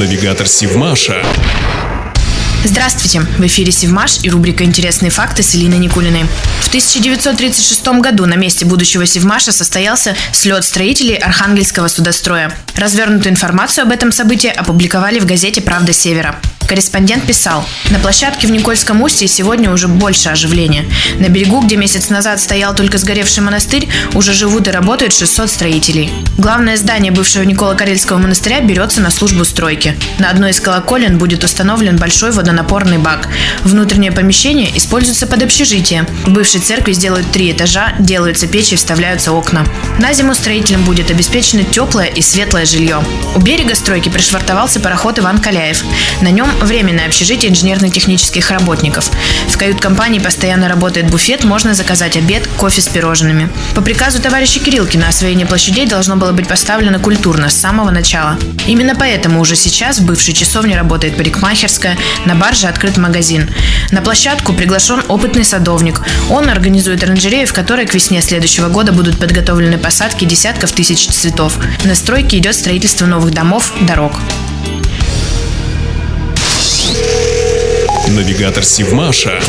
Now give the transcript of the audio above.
Навигатор Сивмаша. Здравствуйте! В эфире Севмаш и рубрика «Интересные факты» с Элиной Никулиной. В 1936 году на месте будущего Севмаша состоялся слет строителей Архангельского судостроя. Развернутую информацию об этом событии опубликовали в газете «Правда Севера». Корреспондент писал, на площадке в Никольском устье сегодня уже больше оживления. На берегу, где месяц назад стоял только сгоревший монастырь, уже живут и работают 600 строителей. Главное здание бывшего Никола-Карельского монастыря берется на службу стройки. На одной из колоколен будет установлен большой водонапорный бак. Внутреннее помещение используется под общежитие. В бывшей церкви сделают три этажа, делаются печи и вставляются окна. На зиму строителям будет обеспечено теплое и светлое жилье. У берега стройки пришвартовался пароход Иван Каляев. На нем временное общежитие инженерно-технических работников. В кают-компании постоянно работает буфет, можно заказать обед, кофе с пирожными. По приказу товарища Кириллкина освоение площадей должно было быть поставлено культурно, с самого начала. Именно поэтому уже сейчас в бывшей часовне работает парикмахерская, на барже открыт магазин. На площадку приглашен опытный садовник. Он организует оранжерею, в которой к весне следующего года будут подготовлены посадки десятков тысяч цветов. На стройке идет строительство новых домов, дорог. Навигатор Сивмаша.